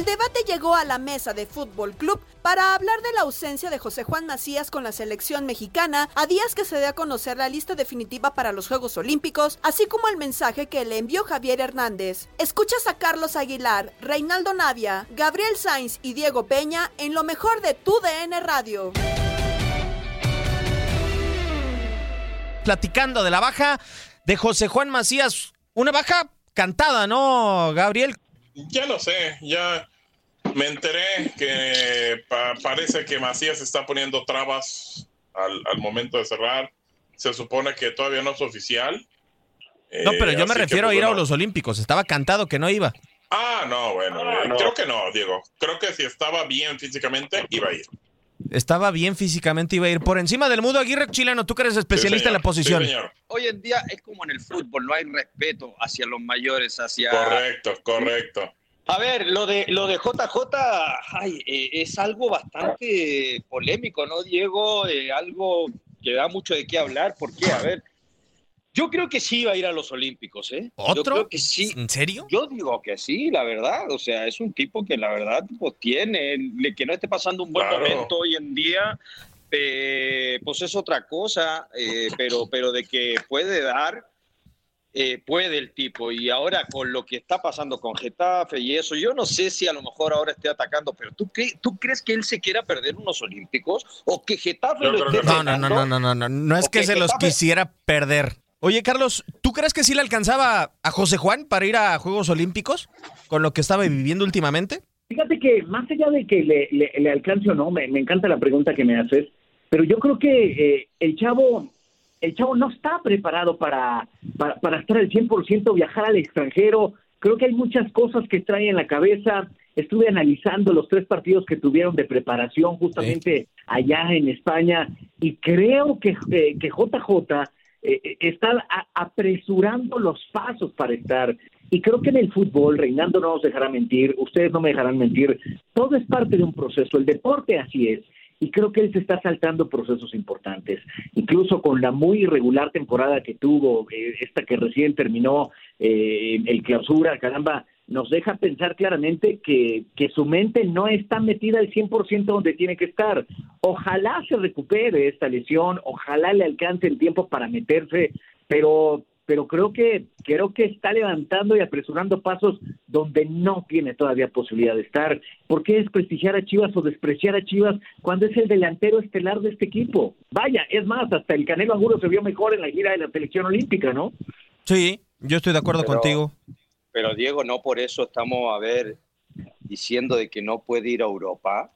El debate llegó a la mesa de Fútbol Club para hablar de la ausencia de José Juan Macías con la selección mexicana a días que se dé a conocer la lista definitiva para los Juegos Olímpicos, así como el mensaje que le envió Javier Hernández. Escuchas a Carlos Aguilar, Reinaldo Navia, Gabriel Sainz y Diego Peña en lo mejor de tu DN Radio. Platicando de la baja de José Juan Macías, una baja cantada, ¿no, Gabriel? Ya lo sé, ya me enteré que pa- parece que Macías está poniendo trabas al, al momento de cerrar. Se supone que todavía no es oficial. No, pero Eh, yo me que, refiero pues, a ir a los Olímpicos. Estaba cantado que no iba. Ah, no, bueno, eh, creo que no, Diego. Creo que si estaba bien físicamente, iba a ir. Estaba bien físicamente, iba a ir por encima del mudo Aguirre chileno. Tú que eres especialista en la posición. Hoy en día es como en el fútbol, no hay respeto hacia los mayores, hacia... Correcto, correcto. A ver, lo de lo de JJ ay, eh, es algo bastante polémico, ¿no, Diego? Eh, algo que da mucho de qué hablar. ¿Por qué? A ver, yo creo que sí va a ir a los Olímpicos, ¿eh? Yo ¿Otro? creo que sí. ¿En serio? Yo digo que sí, la verdad. O sea, es un tipo que la verdad pues tiene, que no esté pasando un buen Claro. momento hoy en día, eh, pues es otra cosa, eh, pero, pero de que puede dar, eh, puede el tipo. Y ahora con lo que está pasando con Getafe y eso, yo no sé si a lo mejor ahora esté atacando, pero ¿tú, qué, ¿tú crees que él se quiera perder unos Olímpicos? ¿O que Getafe lo esté No, no, no, no, no, no, no. No es Ok, que se los Getafe- quisiera perder. Oye, Carlos, ¿tú crees que sí le alcanzaba a José Juan para ir a Juegos Olímpicos con lo que estaba viviendo últimamente? Fíjate que más allá de que le, le- le alcance o no, me, me encanta la pregunta que me haces, pero yo creo que eh, el chavo el chavo no está preparado para, para, para estar al 100%, viajar al extranjero. Creo que hay muchas cosas que trae en la cabeza. Estuve analizando los tres partidos que tuvieron de preparación justamente allá en España y creo que, eh, que JJ eh, eh, está a- apresurando los pasos para estar. Y creo que en el fútbol, Reinando no nos dejará mentir, ustedes no me dejarán mentir, todo es parte de un proceso, el deporte así es. Y creo que él se está saltando procesos importantes. Incluso con la muy irregular temporada que tuvo, eh, esta que recién terminó, eh, el clausura, caramba, nos deja pensar claramente que, que su mente no está metida al 100% donde tiene que estar. Ojalá se recupere esta lesión, ojalá le alcance el tiempo para meterse, pero pero creo que creo que está levantando y apresurando pasos donde no tiene todavía posibilidad de estar. ¿Por qué desprestigiar a Chivas o despreciar a Chivas cuando es el delantero estelar de este equipo? Vaya, es más, hasta el Canelo Angulo se vio mejor en la gira de la selección olímpica, ¿no? Sí, yo estoy de acuerdo Pero- contigo. Pero Diego, no por eso estamos, a ver, diciendo de que no puede ir a Europa.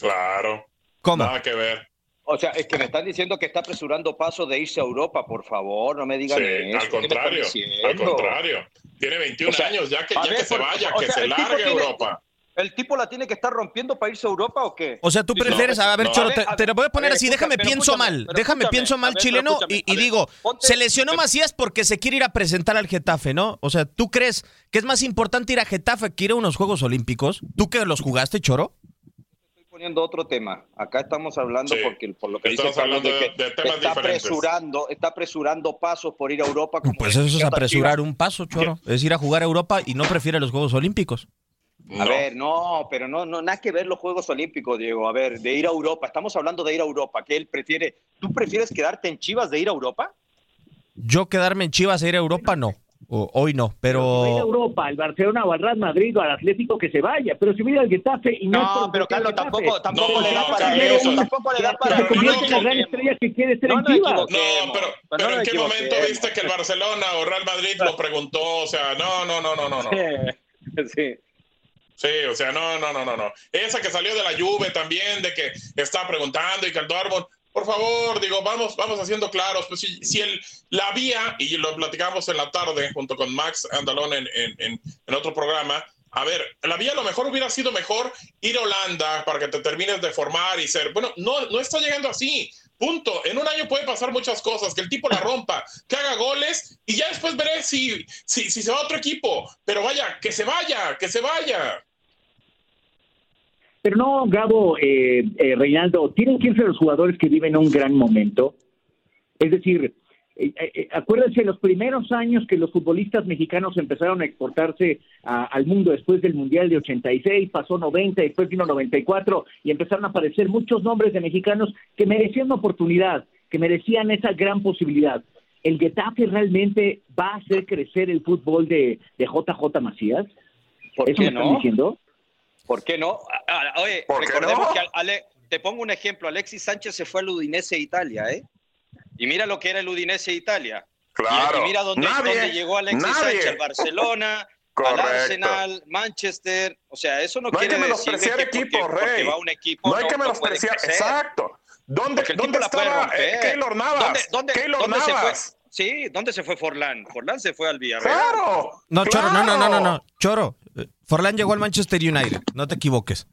Claro. ¿Cómo? Nada que ver. O sea, es que me están diciendo que está apresurando pasos de irse a Europa, por favor, no me digan Sí, eso. al ¿Qué me están contrario. Al contrario. Tiene 21 O sea, años, ya que, a ya ver, que se vaya, o que se largue a Europa. ¿El tipo la tiene que estar rompiendo para irse a Europa o qué? O sea, tú no, prefieres, a ver, no. Choro, A ver, te, a te ver, lo voy a poner a ver, así, déjame pienso mal, déjame pienso mal chileno y, a y ver, digo, ponte- se lesionó Macías porque se quiere ir a presentar al Getafe, ¿no? O sea, ¿tú crees que es más importante ir a Getafe que ir a unos Juegos Olímpicos? ¿Tú que los jugaste, Choro? Poniendo otro tema. Acá estamos hablando Sí. porque por lo que dice Carlos de que de temas está diferentes. apresurando, está apresurando pasos por ir a Europa. como Pues eso es apresurar Chivas. un paso, Choro. Es ir a jugar a Europa y no prefiere los Juegos Olímpicos. A No. ver, no, pero no, no, nada que ver los Juegos Olímpicos, Diego. A ver, de ir a Europa. Estamos hablando de ir a Europa. que él prefiere? ¿Tú prefieres quedarte en Chivas de ir a Europa? Yo quedarme en Chivas e ir a Europa, no. O- hoy no, a pero... Europa, al Barcelona o al Real Madrid o al Atlético que se vaya, pero si va a ir al Getafe y no, No, pero Carlos, tampoco, tampoco No, le da para eso. no. Tampoco le da para se pero no en la gran estrella que quiere ser No equivoquemos. No, pero, Pero pero no ¿en qué momento viste que el Barcelona o Real Madrid lo preguntó? O sea, no, no, no, no, no, no. Sí. Sí, o sea, no, no, no, no, no. Esa que salió de la Juve también, de que está preguntando y que el Dortmund, por favor, digo, vamos, vamos haciendo claros. Pues si, el, la vía, y lo platicamos en la tarde junto con Max Andalón en, en, en, en otro programa, a ver, la vía a lo mejor hubiera sido mejor ir a Holanda para que te termines de formar y ser. Bueno, no, no está llegando así. Punto. En un año puede pasar muchas cosas, que el tipo la rompa, que haga goles y ya después veré si, si, si se va a otro equipo. Pero vaya, que se vaya, que se vaya. Pero no, Gabo, eh, eh, Reinaldo, tienen que irse los jugadores que viven un gran momento. Es decir, eh, eh, acuérdense los primeros años que los futbolistas mexicanos empezaron a exportarse a- al mundo después del Mundial de 86, pasó 90, después vino 94 y empezaron a aparecer muchos nombres de mexicanos que merecían una oportunidad, que merecían esa gran posibilidad. ¿El Getafe realmente va a hacer crecer el fútbol de, de JJ Macías? ¿Por ¿Eso qué me están diciendo? ¿Por qué no? Ah, ah, Oye, ¿Por qué recordemos no? que Ale- te pongo un ejemplo. Alexis Sánchez se fue al Udinese de Italia, ¿eh? Y mira lo que era el Udinese de Italia. Claro. Y, y mira dónde, Nadie, dónde llegó Alexis nadie. Sánchez, al Barcelona, al. Arsenal, Manchester. O sea, eso no, No quiere decir que porque- equipos, porque Rey. va un equipo No hay que menospreciar. crecer. Exacto. ¿Dónde, dónde tipo la puede estaba romper. eh, Keylor Navas? ¿Dónde, dónde, Keylor dónde se fue? Navas. Sí, ¿dónde se fue Forlán? Forlán se fue al Villarreal. Claro. No, Choro, no, no, no, no, claro. no. Choro, Forlán llegó al Manchester United, no te equivoques.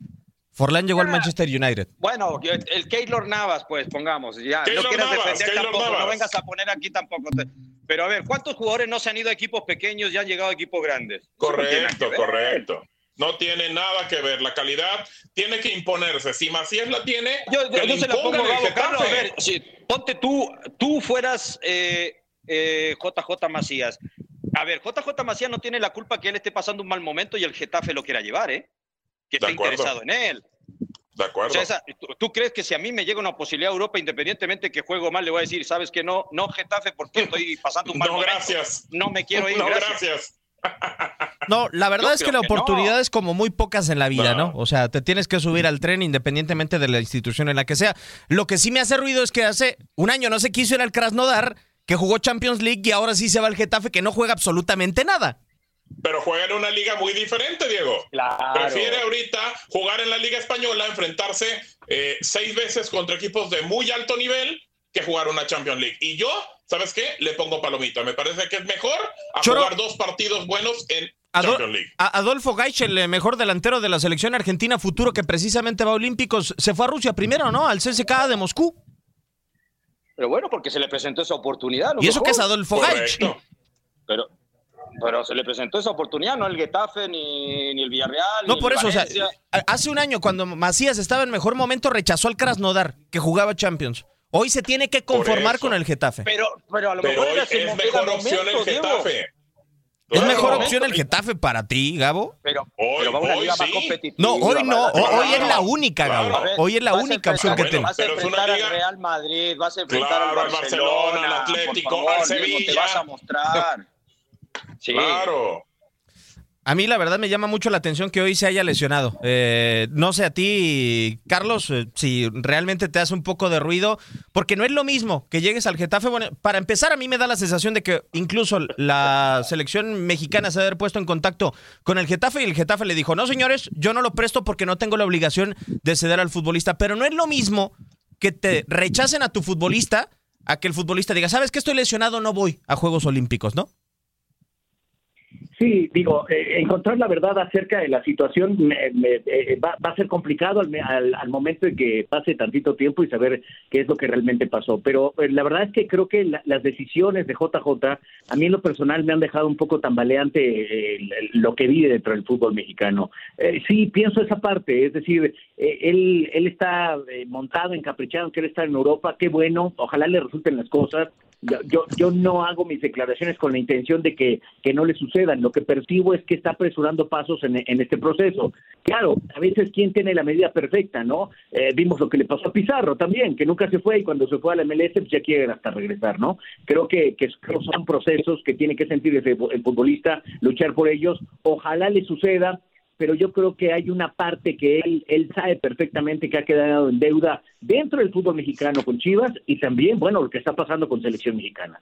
Forlán llegó al Manchester United. Bueno, el, Keylor Navas, pues pongamos, ya, Keylor no quieras Navas, defender Keylor tampoco, Navas. no vengas a poner aquí tampoco. te- Pero a ver, ¿cuántos jugadores no se han ido a equipos pequeños y han llegado a equipos grandes? No Correcto, correcto. No tiene nada que ver. La calidad tiene que imponerse. Si Macías la tiene, Yo, que yo- le yo se la pongo, Gabo, Carlos, a ver, si ponte tú, tú fueras eh, eh, JJ Macías. A ver, JJ Macías no tiene la culpa que él esté pasando un mal momento y el Getafe lo quiera llevar, ¿eh? Que esté interesado en él. De O acuerdo. sea, esa- ¿tú, tú crees que si a mí me llega una posibilidad a Europa, independientemente que juego mal, le voy a decir, sabes que no, no Getafe, porque estoy pasando un mal No, momento? gracias. No me quiero ir, No, gracias. gracias. No, la verdad Yo es que la que no. oportunidad es como muy pocas en la vida, ¿no? No. O sea, te tienes que subir al tren independientemente de la institución en la que sea. Lo que sí me hace ruido es que hace un año no se quiso ir al Krasnodar, que jugó Champions League y ahora sí se va al Getafe, que no juega absolutamente nada. Pero juega en una liga muy diferente, Diego. Claro. Prefiere ahorita jugar en la Liga Española, enfrentarse eh, seis veces contra equipos de muy alto nivel que jugar una Champions League. Y yo, ¿sabes qué? Le pongo palomita. Me parece que es mejor a Choro. jugar dos partidos buenos en Champions League. a- Adolfo Gaich, el mejor delantero de la selección argentina futuro que precisamente va a Olímpicos, se fue a Rusia primero, ¿no? Al CSKA de Moscú. Pero bueno, porque se le presentó esa oportunidad. Y eso mejor. que es Adolfo Gaich. Pero, pero se le presentó esa oportunidad, no el Getafe, ni, ni el Villarreal. No, ni por el eso, o sea, hace un año cuando Macías estaba en mejor momento rechazó al Krasnodar, que jugaba Champions. Hoy se tiene que conformar con el Getafe. Pero, pero a lo Pero mejor era es mejor era opción momento, el Diego. ¿Es Claro. mejor opción el Getafe para ti, Gabo? Pero, Hoy- pero va a liga más sí. competitiva. No, hoy no. Hoy es la única, claro. Gabo. Hoy es la única opción que tiene. Vas a enfrentar al Real Madrid, vas a enfrentar Claro, al Barcelona, al Atlético, favor, al Diego, te Sevilla. vas a mostrar. Sí. Claro. A mí la verdad me llama mucho la atención que hoy se haya lesionado. Eh, no sé a ti, Carlos, eh, si realmente te hace un poco de ruido, porque no es lo mismo que llegues al Getafe. Bueno, para empezar, a mí me da la sensación de que incluso la selección mexicana se ha puesto en contacto con el Getafe y el Getafe le dijo, no señores, yo no lo presto porque no tengo la obligación de ceder al futbolista. Pero no es lo mismo que te rechacen a tu futbolista a que el futbolista diga, sabes que estoy lesionado, no voy a Juegos Olímpicos, ¿no? Sí, digo, eh, encontrar la verdad acerca de la situación eh, va, a ser complicado al, momento de que pase tantito tiempo y saber qué es lo que realmente pasó. Pero eh, la verdad es que creo que las decisiones de JJ, a mí en lo personal me han dejado un poco tambaleante lo que vi dentro del fútbol mexicano. sí, pienso esa parte, es decir, él, él está montado, encaprichado, quiere estar en Europa, qué bueno, ojalá le resulten las cosas yo, yo no hago mis declaraciones con la intención de que, que no le sucedan. Lo que percibo es que está apresurando pasos en, en este proceso. Claro, a veces quién tiene la medida perfecta, ¿no? Eh, vimos lo que le pasó a Pizarro también, que nunca se fue y cuando se fue a la MLS pues ya quiere hasta regresar, ¿no? Creo que, que son procesos que tiene que sentir el futbolista, luchar por ellos. Ojalá le suceda pero yo creo que hay una parte que él, él sabe perfectamente que ha quedado en deuda dentro del fútbol mexicano con Chivas y también, bueno, lo que está pasando con selección mexicana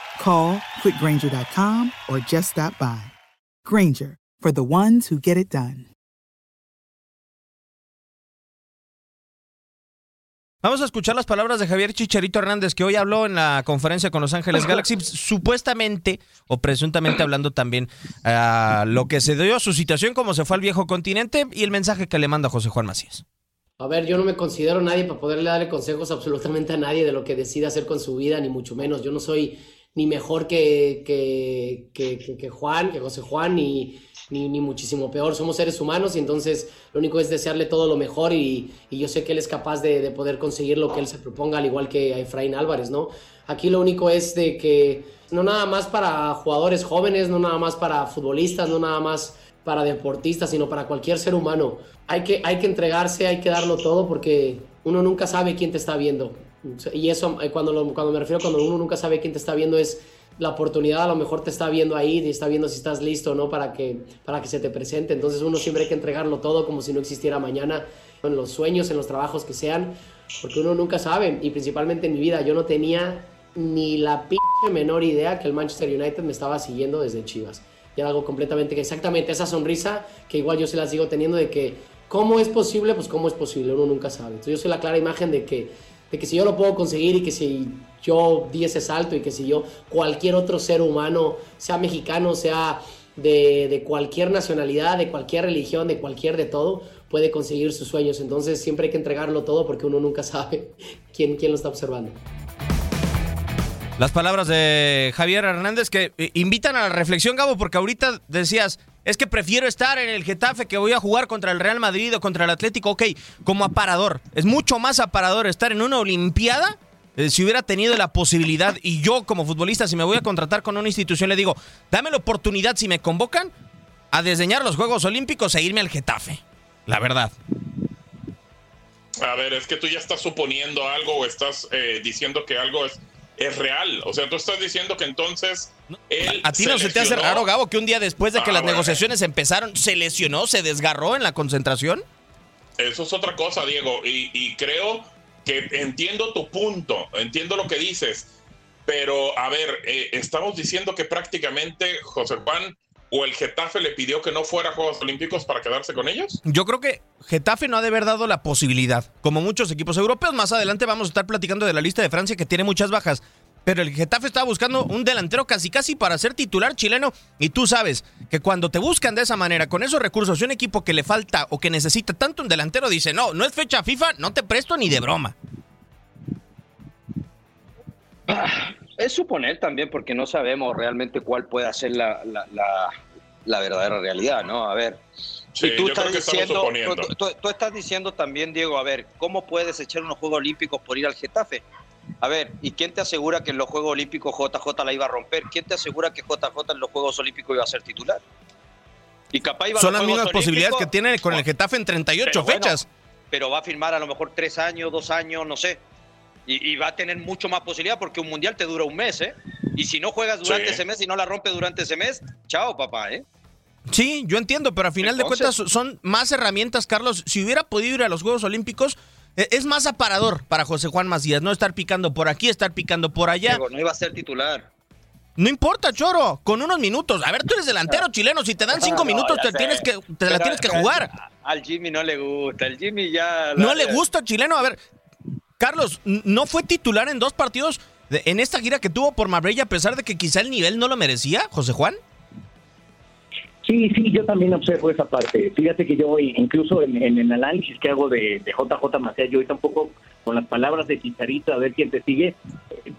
Call quickgranger.com or just stop by. Granger, for the ones who get it done. Vamos a escuchar las palabras de Javier Chicharito Hernández, que hoy habló en la conferencia con Los Ángeles Galaxy, supuestamente o presuntamente hablando también a lo que se dio a su situación, cómo se fue al viejo continente y el mensaje que le manda José Juan Macías. A ver, yo no me considero nadie para poderle darle consejos absolutamente a nadie de lo que decida hacer con su vida, ni mucho menos. Yo no soy ni mejor que, que, que, Juan, que José Juan, ni, ni, ni, muchísimo peor. Somos seres humanos y entonces lo único es desearle todo lo mejor y, y yo sé que él es capaz de, de, poder conseguir lo que él se proponga, al igual que a Efraín Álvarez, ¿no? Aquí lo único es de que no nada más para jugadores jóvenes, no nada más para futbolistas, no nada más para deportistas, sino para cualquier ser humano. Hay que, hay que entregarse, hay que darlo todo porque uno nunca sabe quién te está viendo. Y eso, eh, cuando, cuando me refiero cuando uno nunca sabe quién te está viendo, es la oportunidad a lo mejor te está viendo ahí y está viendo si estás listo no para que, para que se te presente. Entonces uno siempre hay que entregarlo todo como si no existiera mañana, en los sueños, en los trabajos que sean, porque uno nunca sabe. Y principalmente en mi vida, yo no tenía ni la p menor idea que el Manchester United me estaba siguiendo desde Chivas. Y era algo completamente, exactamente esa sonrisa que igual yo se la sigo teniendo de que, ¿cómo es posible? Pues cómo es posible, uno nunca sabe. Entonces yo soy la clara imagen de que de que si yo lo puedo conseguir y que si yo di ese salto y que si yo, cualquier otro ser humano, sea mexicano, sea de, de cualquier nacionalidad, de cualquier religión, de cualquier de todo, puede conseguir sus sueños. Entonces siempre hay que entregarlo todo porque uno nunca sabe quién, quién lo está observando. Las palabras de Javier Hernández que eh, invitan a la reflexión, Gabo, porque ahorita decías, es que prefiero estar en el Getafe que voy a jugar contra el Real Madrid o contra el Atlético. Ok, como aparador. Es mucho más aparador estar en una Olimpiada eh, si hubiera tenido la posibilidad y yo como futbolista, si me voy a contratar con una institución, le digo, dame la oportunidad si me convocan a diseñar los Juegos Olímpicos e irme al Getafe. La verdad. A ver, es que tú ya estás suponiendo algo o estás eh, diciendo que algo es, es real. O sea, tú estás diciendo que entonces él ¿A ti no se te hace raro, Gabo, que un día después de que Ah, las bueno. negociaciones empezaron, se lesionó, se desgarró en la concentración? Eso es otra cosa, Diego. Y, y creo que entiendo tu punto, entiendo lo que dices. Pero, a ver, eh, estamos diciendo que prácticamente José Juan o el Getafe le pidió que no fuera a Juegos Olímpicos para quedarse con ellos. Yo creo que Getafe no ha de haber dado la posibilidad, como muchos equipos europeos. Más adelante vamos a estar platicando de la lista de Francia que tiene muchas bajas. Pero el Getafe estaba buscando un delantero casi casi para ser titular chileno. Y tú sabes que cuando te buscan de esa manera, con esos recursos, y un equipo que le falta o que necesita tanto un delantero, dice, no, no es fecha FIFA, no te presto ni de broma. Es suponer también porque no sabemos realmente cuál puede ser la, la, la- la verdadera realidad, ¿no? A ver. Sí, y tú estás diciendo, tú, tú- tú estás diciendo también, Diego, a ver, ¿cómo puedes echar unos Juegos Olímpicos por ir al Getafe? A ver, ¿y quién te asegura que en los Juegos Olímpicos JJ la iba a romper? ¿Quién te asegura que JJ en los Juegos Olímpicos iba a ser titular? Y capaz iba a Son los las mismas posibilidades que tiene con el Getafe en 38 pero bueno, fechas. pero va a firmar a lo mejor tres años, dos años, no sé. Y, y va a tener mucho más posibilidad porque un mundial te dura un mes, ¿eh? Y si no juegas durante Sí. ese mes y no la rompes durante ese mes, chao, papá, ¿eh? Sí, yo entiendo, pero a final de cuentas son más herramientas, Carlos. Si hubiera podido ir a los Juegos Olímpicos, eh, es más aparador para José Juan Macías, no estar picando por aquí, estar picando por allá. Diego, no iba a ser titular. No importa, Choro, con unos minutos. A ver, tú eres delantero chileno, si te dan cinco No, minutos te sé. tienes que te la tienes que jugar. Al Jimmy no le gusta, el Jimmy ya... No le gusta chileno. A ver, Carlos, no fue titular en dos partidos de- en esta gira que tuvo por Marbella a pesar de que quizá el nivel no lo merecía, José Juan. Sí, sí, yo también observo esa parte. Fíjate que yo, incluso en, en el análisis que hago de, de JJ Macías, yo ahorita un poco con las palabras de Chicharito, a ver quién te sigue.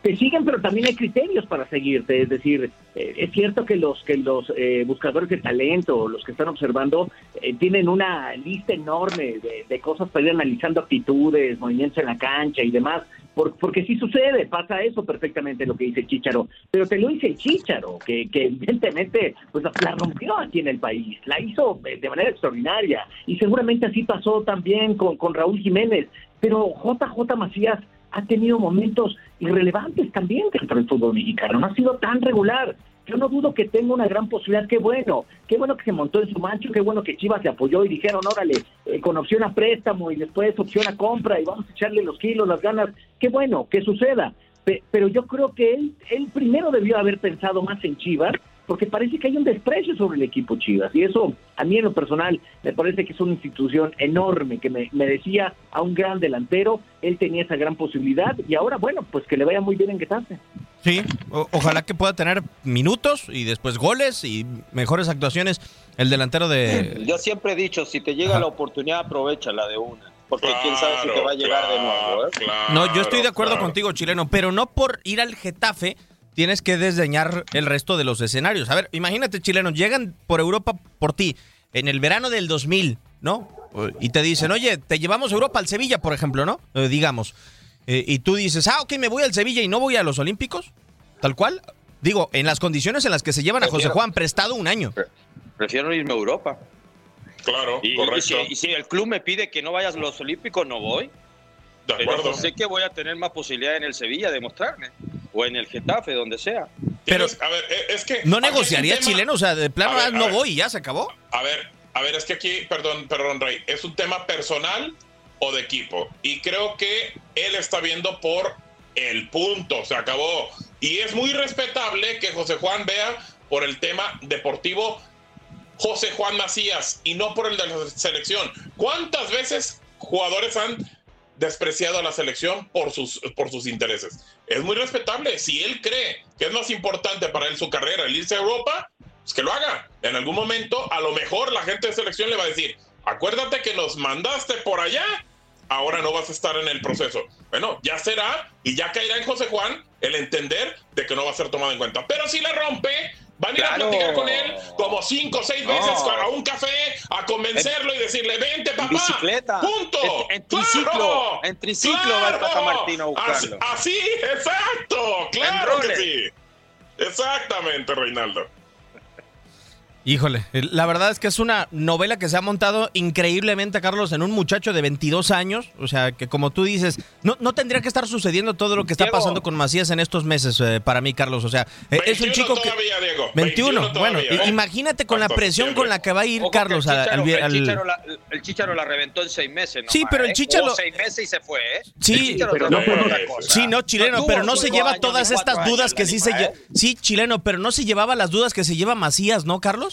Te siguen, pero también hay criterios para seguirte. Es decir, eh, es cierto que los que los eh, buscadores de talento, los que están observando, eh, tienen una lista enorme de, cosas para ir analizando actitudes, movimientos en la cancha y demás. Por- porque sí sucede, pasa eso perfectamente lo que dice Chicharo, pero te lo dice Chicharo, que, que evidentemente pues la la rompió aquí en el país, la hizo eh, de manera extraordinaria y seguramente así pasó también con, con Raúl Jiménez, pero JJ Macías ha tenido momentos irrelevantes también dentro del fútbol mexicano, no ha sido tan regular. Yo no dudo que tenga una gran posibilidad, qué bueno, qué bueno que se montó en su mancho, qué bueno que Chivas se apoyó y dijeron, órale, eh, con opción a préstamo y después opción a compra y vamos a echarle los kilos, las ganas, qué bueno, que suceda. Pe- pero yo creo que él, él primero debió haber pensado más en Chivas, porque parece que hay un desprecio sobre el equipo Chivas. Y eso, a mí en lo personal, me parece que es una institución enorme, que me merecía a un gran delantero. Él tenía esa gran posibilidad y ahora, bueno, pues que le vaya muy bien en Getafe. Sí, o- ojalá que pueda tener minutos y después goles y mejores actuaciones el delantero de... Yo siempre he dicho, si te llega la oportunidad, aprovechala de una. Porque quién sabe si te va a llegar de nuevo, ¿eh? No, yo estoy de acuerdo contigo, chileno, pero no por ir al Getafe tienes que desdeñar el resto de los escenarios. A ver, imagínate, chileno, llegan por Europa por ti en el verano del 2000, ¿no? Y te dicen, oye, te llevamos a Europa al Sevilla, por ejemplo, ¿no? Eh, digamos. Eh, y tú dices, ah, ok, me voy al Sevilla y no voy a los Olímpicos, tal cual. Digo, en las condiciones en las que se llevan a José Juan prestado un año. Prefiero irme a Europa. Claro, Y, y si, y si el club me pide que no vayas a los Olímpicos, no voy. De Pero acuerdo. sé que voy a tener más posibilidad en el Sevilla de mostrarme. O en el Getafe, donde sea. Pero, a ver, eh, es que. ¿No negociaría tema- chileno? O sea, de plano, ver, no ver. voy y ya se acabó. A ver, a ver, es que aquí, perdón, perdón, Rey, es un tema personal o de equipo. Y creo que él está viendo por el punto, se acabó. Y es muy respetable que José Juan vea por el tema deportivo José Juan Macías y no por el de la selección. ¿Cuántas veces jugadores han despreciado a la selección por sus, por sus intereses? Es muy respetable. Si él cree que es más importante para él su carrera el irse a Europa, pues que lo haga. En algún momento, a lo mejor la gente de selección le va a decir, acuérdate que nos mandaste por allá, ahora no vas a estar en el proceso. Bueno, ya será y ya caerá en José Juan el entender de que no va a ser tomado en cuenta. Pero si le rompe, van a ir a Claro. platicar con él como cinco o seis veces No. a un café a convencerlo y decirle, vente papá. bicicleta. Punto. En- en triciclo. En triciclo va el Tata Martino a Así, buscarlo. así, exacto. Claro que sí. Exactamente, Reinaldo. Híjole, la verdad es que es una novela que se ha montado increíblemente, Carlos, en un muchacho de 22 años. O sea, que como tú dices, no, no tendría que estar sucediendo todo lo que está Diego. pasando con Macías en estos meses eh, para mí, Carlos. O sea, eh, es un 21 chico que... todavía, Diego. 21, 21 bueno, todavía. imagínate con la presión septiembre. con la que va a ir Ojo que Carlos el al, Chícharo, al- el Chícharo la, el Chícharo la reventó en seis meses. Sí, nomás, pero el ¿eh? Chícharo- Jugó seis meses y se fue, ¿eh? Sí, pero no fue por otra eso. cosa. Sí, no, chileno, pero no se lleva años, todas estas dudas que sí se. Sí, chileno, pero no se llevaba las dudas que se lleva Macías, ¿no, Carlos?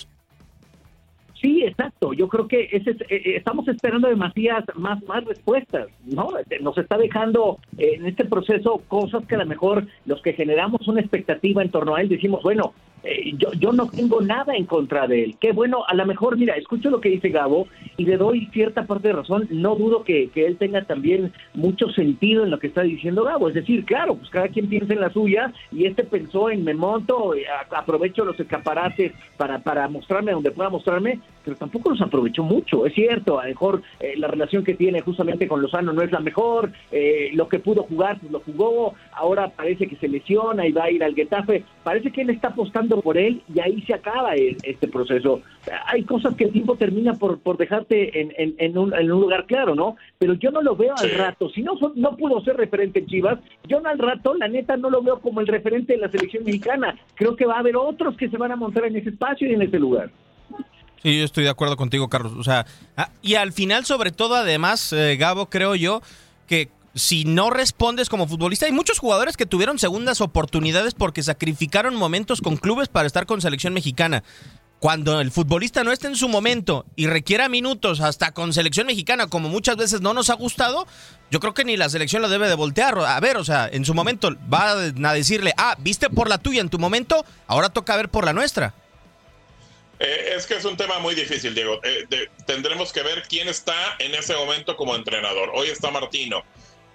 Sí, exacto. Yo creo que eh, eh, estamos esperando de Macías más, más respuestas, ¿no? Eh, Nos está dejando eh, en este proceso cosas que a lo mejor los que generamos una expectativa en torno a él decimos, bueno, eh, yo, yo no tengo nada en contra de él. Qué bueno, a lo mejor, mira, escucho lo que dice Gabo y le doy cierta parte de razón. No dudo que, que él tenga también mucho sentido en lo que está diciendo Gabo. Es decir, claro, pues cada quien piensa en la suya y este pensó en me monto, eh, aprovecho los escaparates para, para mostrarme donde pueda mostrarme, pero tampoco los aprovechó mucho. Es cierto, a lo mejor eh, la relación que tiene justamente con Lozano no es la mejor, eh, lo que pudo jugar, pues lo jugó, ahora parece que se lesiona y va a ir al Getafe. Parece que él está apostando por él y ahí se acaba este proceso. Hay cosas que el tiempo termina por, por dejarte en, en- en un, en un lugar claro, ¿no? Pero yo no lo veo al rato. Si no, no pudo ser referente en Chivas, yo no al rato, la neta, no lo veo como el referente de la selección mexicana. Creo que va a haber otros que se van a montar en ese espacio y en ese lugar. Sí, yo estoy de acuerdo contigo, Carlos. O sea, ah, y al final, sobre todo, además, eh, Gabo, creo yo que si no respondes como futbolista, hay muchos jugadores que tuvieron segundas oportunidades porque sacrificaron momentos con clubes para estar con selección mexicana. Cuando el futbolista no está en su momento y requiera minutos hasta con selección mexicana, como muchas veces no nos ha gustado, yo creo que ni la selección lo debe de voltear. A ver, o sea, en su momento va a decirle, ah, viste por la tuya en tu momento, ahora toca ver por la nuestra. Eh, es que es un tema muy difícil, Diego. Eh, tendremos que ver quién está en ese momento como entrenador. Hoy está Martino.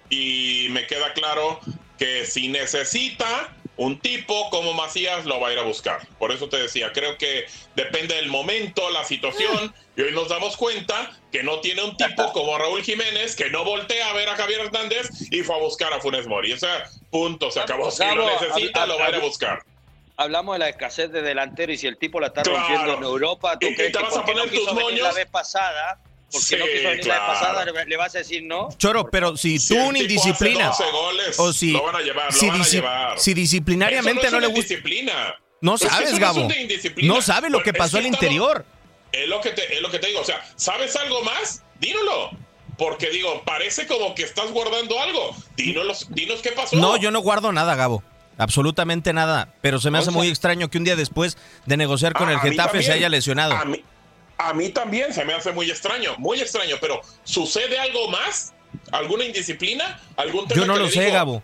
Y me queda claro que si necesita un tipo como Macías, lo va a ir a buscar. Por eso te decía, creo que depende del momento, la situación. Y hoy nos damos cuenta que no tiene un tipo como Raúl Jiménez, que no voltea a ver a Javier Hernández y fue a buscar a Funes Mori. O sea, punto, se acabó. Si lo necesita, lo va a ir a buscar. Hablamos de la escasez de delantero y si el tipo la está Claro. rompiendo en Europa, ¿tú Y- crees te que vas a porque poner no tus moños? la vez pasada? Porque Sí, no quiso venir la pasada, le, le vas a decir no. Choro, pero si Si tú hace 12 goles, o si lo van a llevar, lo si, van a disci- llevar. si disciplinariamente Eso no, no, le gusta, indisciplina. no Es que sabes, Gabo, no sabe lo que Es pasó al interior. Es lo, que te, es lo que te digo, o sea, ¿sabes algo más? Dínoslo. Porque digo, parece como que estás guardando algo. Dínos, dinos qué pasó. No, yo no guardo nada, Gabo. Absolutamente nada. Pero se me hace O sea- muy extraño que un día después de negociar con Ah, el Getafe se haya lesionado. A mí, a mí también se me hace muy extraño, muy extraño, pero ¿sucede algo más? ¿Alguna indisciplina? ¿Algún tema Yo no que lo sé, digo, Gabo.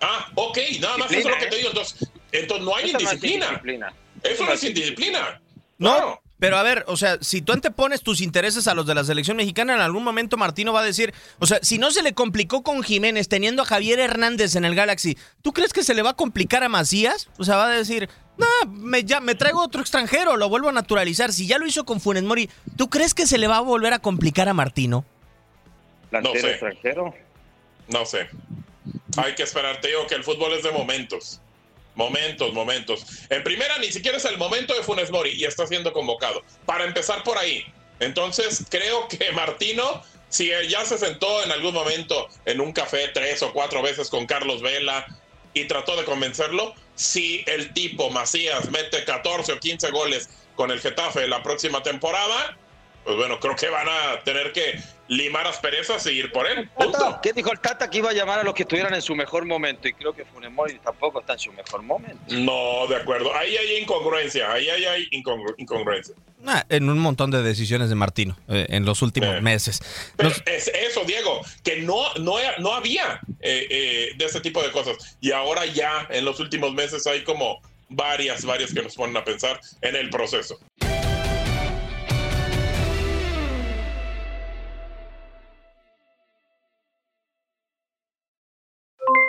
Ah, ok, nada más eso es lo que te digo. Entonces, entonces no hay Eso no es indisciplina. indisciplina. Eso no es indisciplina. No, Claro. Pero a ver, o sea, si tú antepones tus intereses a los de la selección mexicana, en algún momento Martino va a decir, o sea, si no se le complicó con Jiménez teniendo a Javier Hernández en el Galaxy, ¿tú crees que se le va a complicar a Macías? O sea, va a decir, no, me, ya, me traigo otro extranjero, lo vuelvo a naturalizar. Si ya lo hizo con Funes Mori, ¿tú crees que se le va a volver a complicar a Martino? Delantero sé. extranjero. No sé. Hay que esperar. Te digo que el fútbol es de momentos. Momentos, momentos. En primera, ni siquiera es el momento de Funes Mori y está siendo convocado. Para empezar por ahí. Entonces, creo que Martino, si ya se sentó en algún momento en un café tres o cuatro veces con Carlos Vela y trató de convencerlo, si el tipo Macías mete 14 o 15 goles con el Getafe la próxima temporada, pues bueno, creo que van a tener que limar asperezas y ir por él. Punto. ¿Qué dijo el Tata que iba a llamar a los que estuvieran en su mejor momento? Y creo que Funes Mori tampoco está en su mejor momento. No, de acuerdo. Ahí hay incongruencia, ahí hay, incongru- incongruencia. Ah, en un montón de decisiones de Martino eh, en los últimos Eh. meses. Pero Nos- es eso, Diego, que no, no, no había eh, eh, de ese tipo de cosas. Y ahora ya, en los últimos meses, hay como, varias, varias que nos ponen a pensar en el proceso.